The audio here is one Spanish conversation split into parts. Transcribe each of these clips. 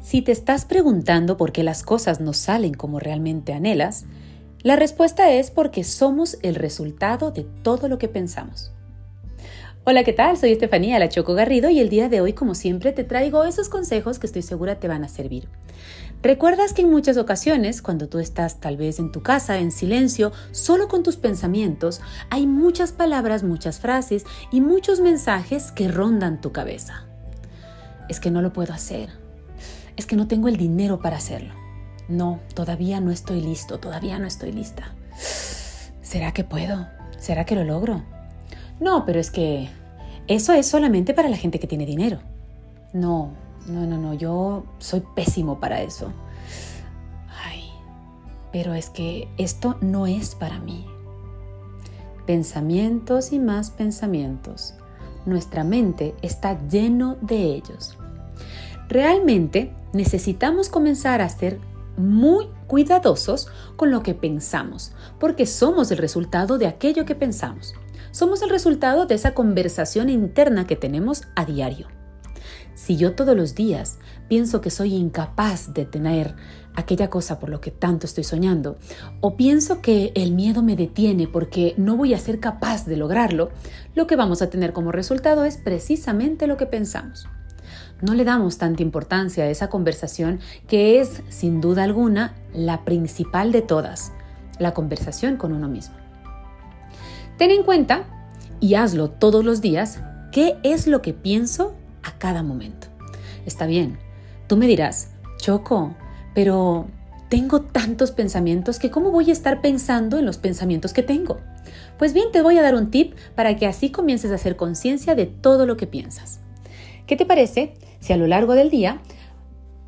Si te estás preguntando por qué las cosas no salen como realmente anhelas, la respuesta es porque somos el resultado de todo lo que pensamos. Hola, ¿qué tal? Soy Estefanía La Choco Garrido y el día de hoy, como siempre, te traigo esos consejos que estoy segura te van a servir. ¿Recuerdas que en muchas ocasiones, cuando tú estás tal vez en tu casa, en silencio, solo con tus pensamientos, hay muchas palabras, muchas frases y muchos mensajes que rondan tu cabeza? Es que no lo puedo hacer es que no tengo el dinero para hacerlo. No, todavía no estoy listo, todavía no estoy lista. ¿Será que puedo? ¿Será que lo logro? No, pero es que eso es solamente para la gente que tiene dinero. No, no, no, no, yo soy pésimo para eso. Ay, pero es que esto no es para mí. Pensamientos y más pensamientos. Nuestra mente está lleno de ellos. Realmente necesitamos comenzar a ser muy cuidadosos con lo que pensamos, porque somos el resultado de aquello que pensamos. Somos el resultado de esa conversación interna que tenemos a diario. Si yo todos los días pienso que soy incapaz de tener aquella cosa por lo que tanto estoy soñando, o pienso que el miedo me detiene porque no voy a ser capaz de lograrlo, lo que vamos a tener como resultado es precisamente lo que pensamos no le damos tanta importancia a esa conversación que es, sin duda alguna, la principal de todas, la conversación con uno mismo. Ten en cuenta, y hazlo todos los días, qué es lo que pienso a cada momento. Está bien, tú me dirás, Choco, pero tengo tantos pensamientos que cómo voy a estar pensando en los pensamientos que tengo. Pues bien, te voy a dar un tip para que así comiences a hacer conciencia de todo lo que piensas. ¿Qué te parece si a lo largo del día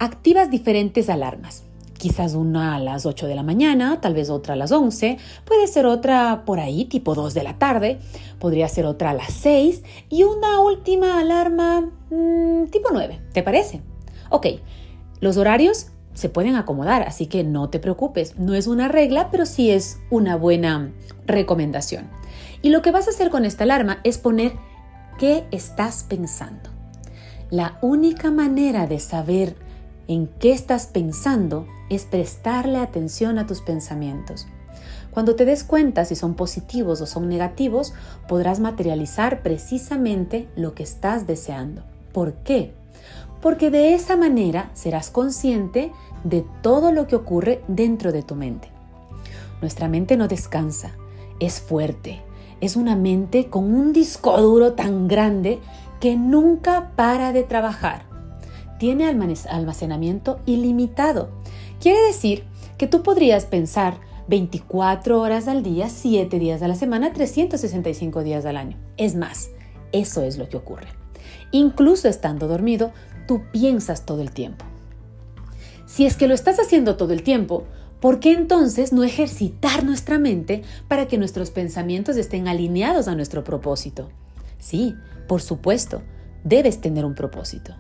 activas diferentes alarmas? Quizás una a las 8 de la mañana, tal vez otra a las 11, puede ser otra por ahí, tipo 2 de la tarde, podría ser otra a las 6 y una última alarma mm, tipo 9, ¿te parece? Ok, los horarios se pueden acomodar, así que no te preocupes, no es una regla, pero sí es una buena recomendación. Y lo que vas a hacer con esta alarma es poner qué estás pensando. La única manera de saber en qué estás pensando es prestarle atención a tus pensamientos. Cuando te des cuenta si son positivos o son negativos, podrás materializar precisamente lo que estás deseando. ¿Por qué? Porque de esa manera serás consciente de todo lo que ocurre dentro de tu mente. Nuestra mente no descansa, es fuerte, es una mente con un disco duro tan grande que nunca para de trabajar. Tiene almacenamiento ilimitado. Quiere decir que tú podrías pensar 24 horas al día, 7 días a la semana, 365 días al año. Es más, eso es lo que ocurre. Incluso estando dormido, tú piensas todo el tiempo. Si es que lo estás haciendo todo el tiempo, ¿por qué entonces no ejercitar nuestra mente para que nuestros pensamientos estén alineados a nuestro propósito? Sí, por supuesto, debes tener un propósito.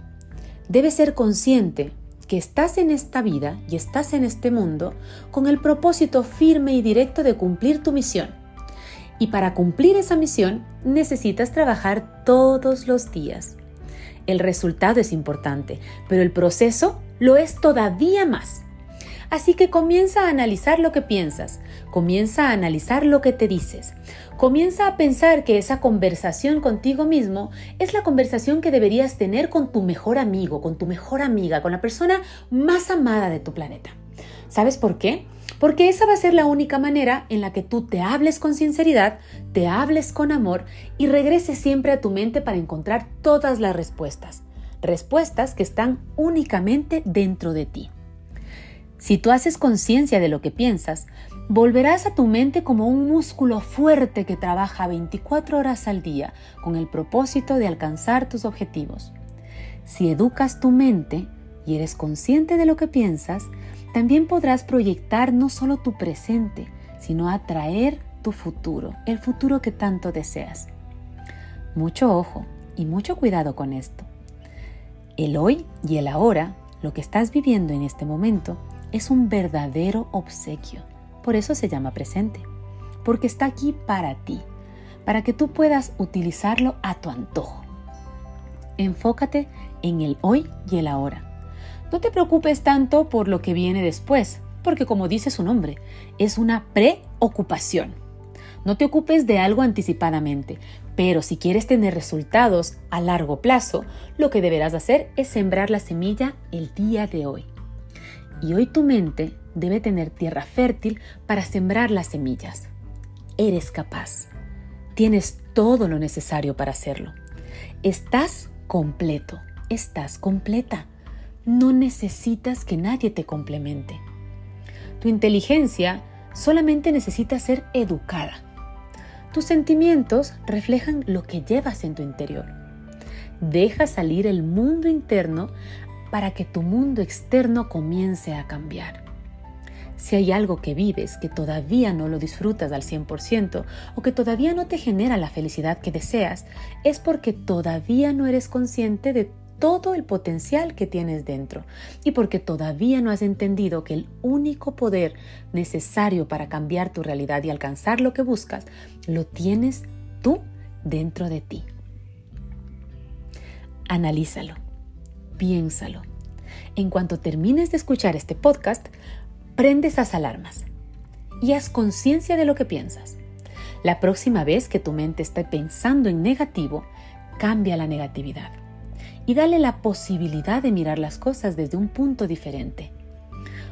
Debes ser consciente que estás en esta vida y estás en este mundo con el propósito firme y directo de cumplir tu misión. Y para cumplir esa misión necesitas trabajar todos los días. El resultado es importante, pero el proceso lo es todavía más. Así que comienza a analizar lo que piensas, comienza a analizar lo que te dices, comienza a pensar que esa conversación contigo mismo es la conversación que deberías tener con tu mejor amigo, con tu mejor amiga, con la persona más amada de tu planeta. ¿Sabes por qué? Porque esa va a ser la única manera en la que tú te hables con sinceridad, te hables con amor y regreses siempre a tu mente para encontrar todas las respuestas. Respuestas que están únicamente dentro de ti. Si tú haces conciencia de lo que piensas, volverás a tu mente como un músculo fuerte que trabaja 24 horas al día con el propósito de alcanzar tus objetivos. Si educas tu mente y eres consciente de lo que piensas, también podrás proyectar no solo tu presente, sino atraer tu futuro, el futuro que tanto deseas. Mucho ojo y mucho cuidado con esto. El hoy y el ahora, lo que estás viviendo en este momento, es un verdadero obsequio. Por eso se llama presente, porque está aquí para ti, para que tú puedas utilizarlo a tu antojo. Enfócate en el hoy y el ahora. No te preocupes tanto por lo que viene después, porque como dice su nombre, es una preocupación. No te ocupes de algo anticipadamente, pero si quieres tener resultados a largo plazo, lo que deberás hacer es sembrar la semilla el día de hoy. Y hoy tu mente debe tener tierra fértil para sembrar las semillas. Eres capaz. Tienes todo lo necesario para hacerlo. Estás completo, estás completa. No necesitas que nadie te complemente. Tu inteligencia solamente necesita ser educada. Tus sentimientos reflejan lo que llevas en tu interior. Deja salir el mundo interno para que tu mundo externo comience a cambiar. Si hay algo que vives que todavía no lo disfrutas al 100% o que todavía no te genera la felicidad que deseas, es porque todavía no eres consciente de todo el potencial que tienes dentro y porque todavía no has entendido que el único poder necesario para cambiar tu realidad y alcanzar lo que buscas lo tienes tú dentro de ti. Analízalo, piénsalo. En cuanto termines de escuchar este podcast, prende esas alarmas y haz conciencia de lo que piensas. La próxima vez que tu mente esté pensando en negativo, cambia la negatividad y dale la posibilidad de mirar las cosas desde un punto diferente.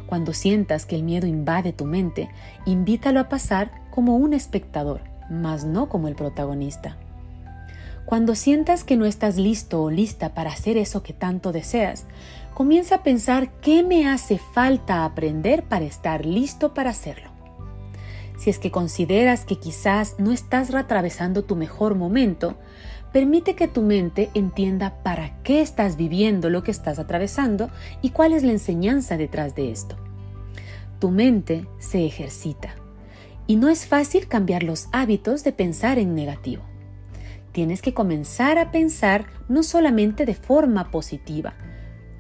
Cuando sientas que el miedo invade tu mente, invítalo a pasar como un espectador, mas no como el protagonista. Cuando sientas que no estás listo o lista para hacer eso que tanto deseas, comienza a pensar qué me hace falta aprender para estar listo para hacerlo. Si es que consideras que quizás no estás atravesando tu mejor momento, permite que tu mente entienda para qué estás viviendo lo que estás atravesando y cuál es la enseñanza detrás de esto. Tu mente se ejercita y no es fácil cambiar los hábitos de pensar en negativo. Tienes que comenzar a pensar no solamente de forma positiva,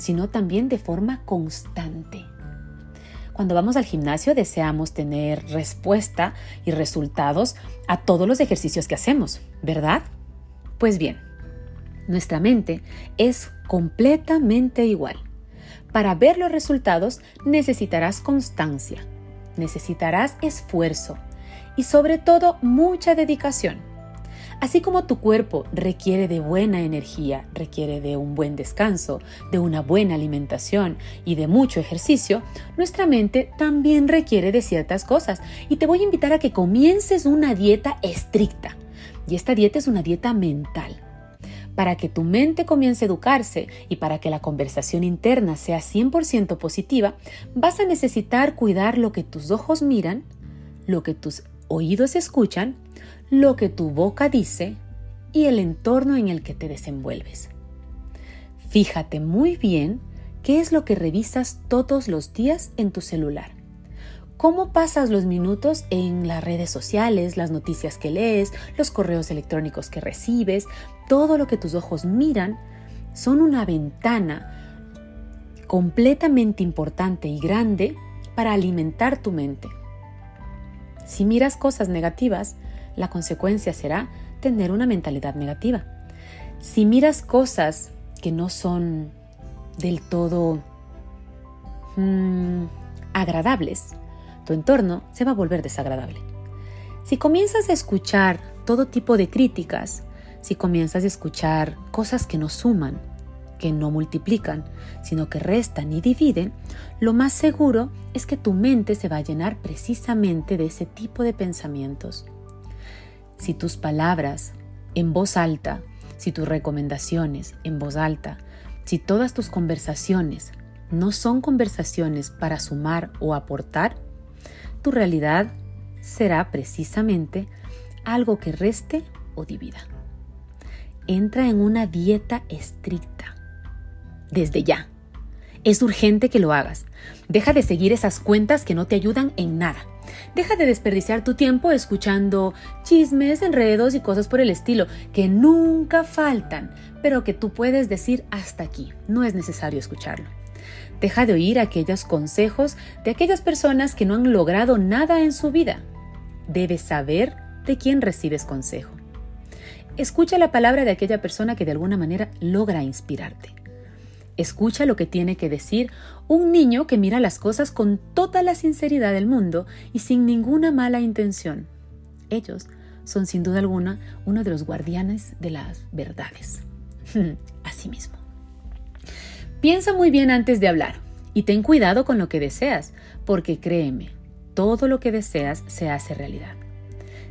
sino también de forma constante. Cuando vamos al gimnasio deseamos tener respuesta y resultados a todos los ejercicios que hacemos, ¿verdad? Pues bien, nuestra mente es completamente igual. Para ver los resultados necesitarás constancia, necesitarás esfuerzo y sobre todo mucha dedicación. Así como tu cuerpo requiere de buena energía, requiere de un buen descanso, de una buena alimentación y de mucho ejercicio, nuestra mente también requiere de ciertas cosas. Y te voy a invitar a que comiences una dieta estricta. Y esta dieta es una dieta mental. Para que tu mente comience a educarse y para que la conversación interna sea 100% positiva, vas a necesitar cuidar lo que tus ojos miran, lo que tus oídos escuchan, lo que tu boca dice y el entorno en el que te desenvuelves. Fíjate muy bien qué es lo que revisas todos los días en tu celular. ¿Cómo pasas los minutos en las redes sociales, las noticias que lees, los correos electrónicos que recibes? Todo lo que tus ojos miran son una ventana completamente importante y grande para alimentar tu mente. Si miras cosas negativas, la consecuencia será tener una mentalidad negativa. Si miras cosas que no son del todo mm, agradables, tu entorno se va a volver desagradable. Si comienzas a escuchar todo tipo de críticas, si comienzas a escuchar cosas que no suman, que no multiplican, sino que restan y dividen, lo más seguro es que tu mente se va a llenar precisamente de ese tipo de pensamientos. Si tus palabras en voz alta, si tus recomendaciones en voz alta, si todas tus conversaciones no son conversaciones para sumar o aportar, tu realidad será precisamente algo que reste o divida. Entra en una dieta estricta desde ya. Es urgente que lo hagas. Deja de seguir esas cuentas que no te ayudan en nada. Deja de desperdiciar tu tiempo escuchando chismes, enredos y cosas por el estilo que nunca faltan, pero que tú puedes decir hasta aquí. No es necesario escucharlo. Deja de oír aquellos consejos de aquellas personas que no han logrado nada en su vida. Debes saber de quién recibes consejo. escucha la palabra de aquella persona que de alguna manera logra inspirarte. Escucha lo que tiene que decir un niño que mira las cosas con toda la sinceridad del mundo y sin ninguna mala intención. Ellos son sin duda alguna uno de los guardianes de las verdades. Asimismo. Piensa muy bien antes de hablar y ten cuidado con lo que deseas, porque créeme, todo lo que deseas se hace realidad.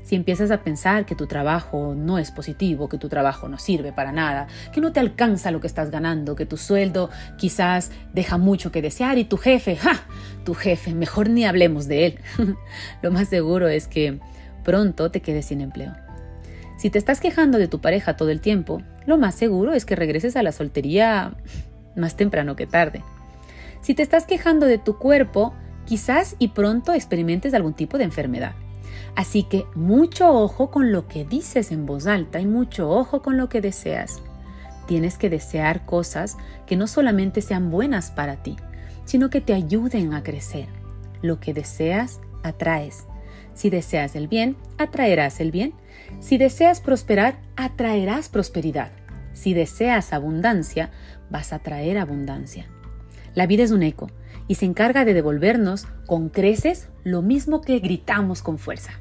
Si empiezas a pensar que tu trabajo no es positivo, que tu trabajo no sirve para nada, que no te alcanza lo que estás ganando, que tu sueldo quizás deja mucho que desear y tu jefe, ¡ja! Tu jefe, mejor ni hablemos de él. lo más seguro es que pronto te quedes sin empleo. Si te estás quejando de tu pareja todo el tiempo, lo más seguro es que regreses a la soltería más temprano que tarde. Si te estás quejando de tu cuerpo, quizás y pronto experimentes algún tipo de enfermedad. Así que mucho ojo con lo que dices en voz alta y mucho ojo con lo que deseas. Tienes que desear cosas que no solamente sean buenas para ti, sino que te ayuden a crecer. Lo que deseas, atraes. Si deseas el bien, atraerás el bien. Si deseas prosperar, atraerás prosperidad. Si deseas abundancia, vas a traer abundancia. La vida es un eco y se encarga de devolvernos con creces lo mismo que gritamos con fuerza.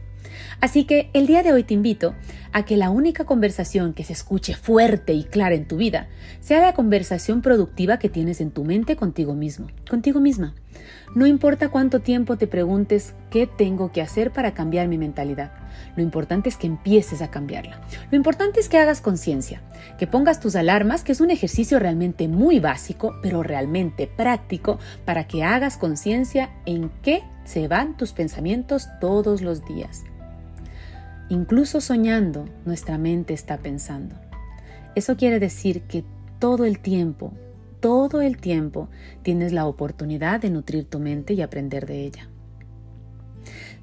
Así que el día de hoy te invito a que la única conversación que se escuche fuerte y clara en tu vida sea la conversación productiva que tienes en tu mente contigo mismo, contigo misma. No importa cuánto tiempo te preguntes qué tengo que hacer para cambiar mi mentalidad. Lo importante es que empieces a cambiarla. Lo importante es que hagas conciencia, que pongas tus alarmas, que es un ejercicio realmente muy básico, pero realmente práctico, para que hagas conciencia en qué se van tus pensamientos todos los días. Incluso soñando, nuestra mente está pensando. Eso quiere decir que todo el tiempo, todo el tiempo tienes la oportunidad de nutrir tu mente y aprender de ella.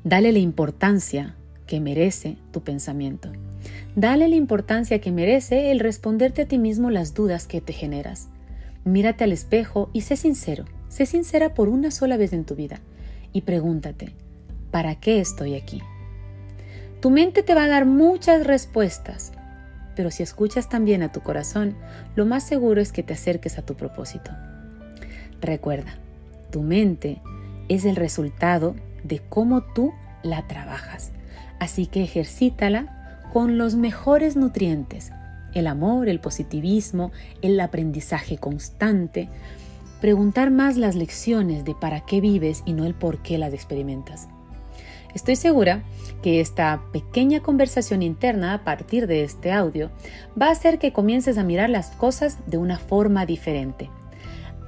Dale la importancia que merece tu pensamiento. Dale la importancia que merece el responderte a ti mismo las dudas que te generas. Mírate al espejo y sé sincero, sé sincera por una sola vez en tu vida y pregúntate, ¿para qué estoy aquí? Tu mente te va a dar muchas respuestas, pero si escuchas también a tu corazón, lo más seguro es que te acerques a tu propósito. Recuerda, tu mente es el resultado de cómo tú la trabajas, así que ejercítala con los mejores nutrientes, el amor, el positivismo, el aprendizaje constante, preguntar más las lecciones de para qué vives y no el por qué las experimentas. Estoy segura que esta pequeña conversación interna a partir de este audio va a hacer que comiences a mirar las cosas de una forma diferente.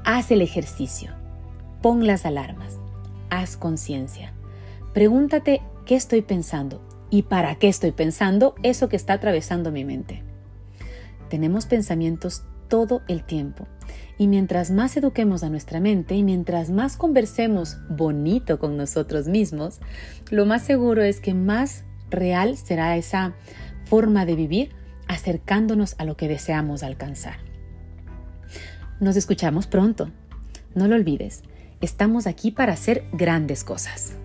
Haz el ejercicio, pon las alarmas, haz conciencia. Pregúntate qué estoy pensando y para qué estoy pensando eso que está atravesando mi mente. Tenemos pensamientos todo el tiempo y mientras más eduquemos a nuestra mente y mientras más conversemos bonito con nosotros mismos, lo más seguro es que más real será esa forma de vivir acercándonos a lo que deseamos alcanzar. Nos escuchamos pronto. No lo olvides, estamos aquí para hacer grandes cosas.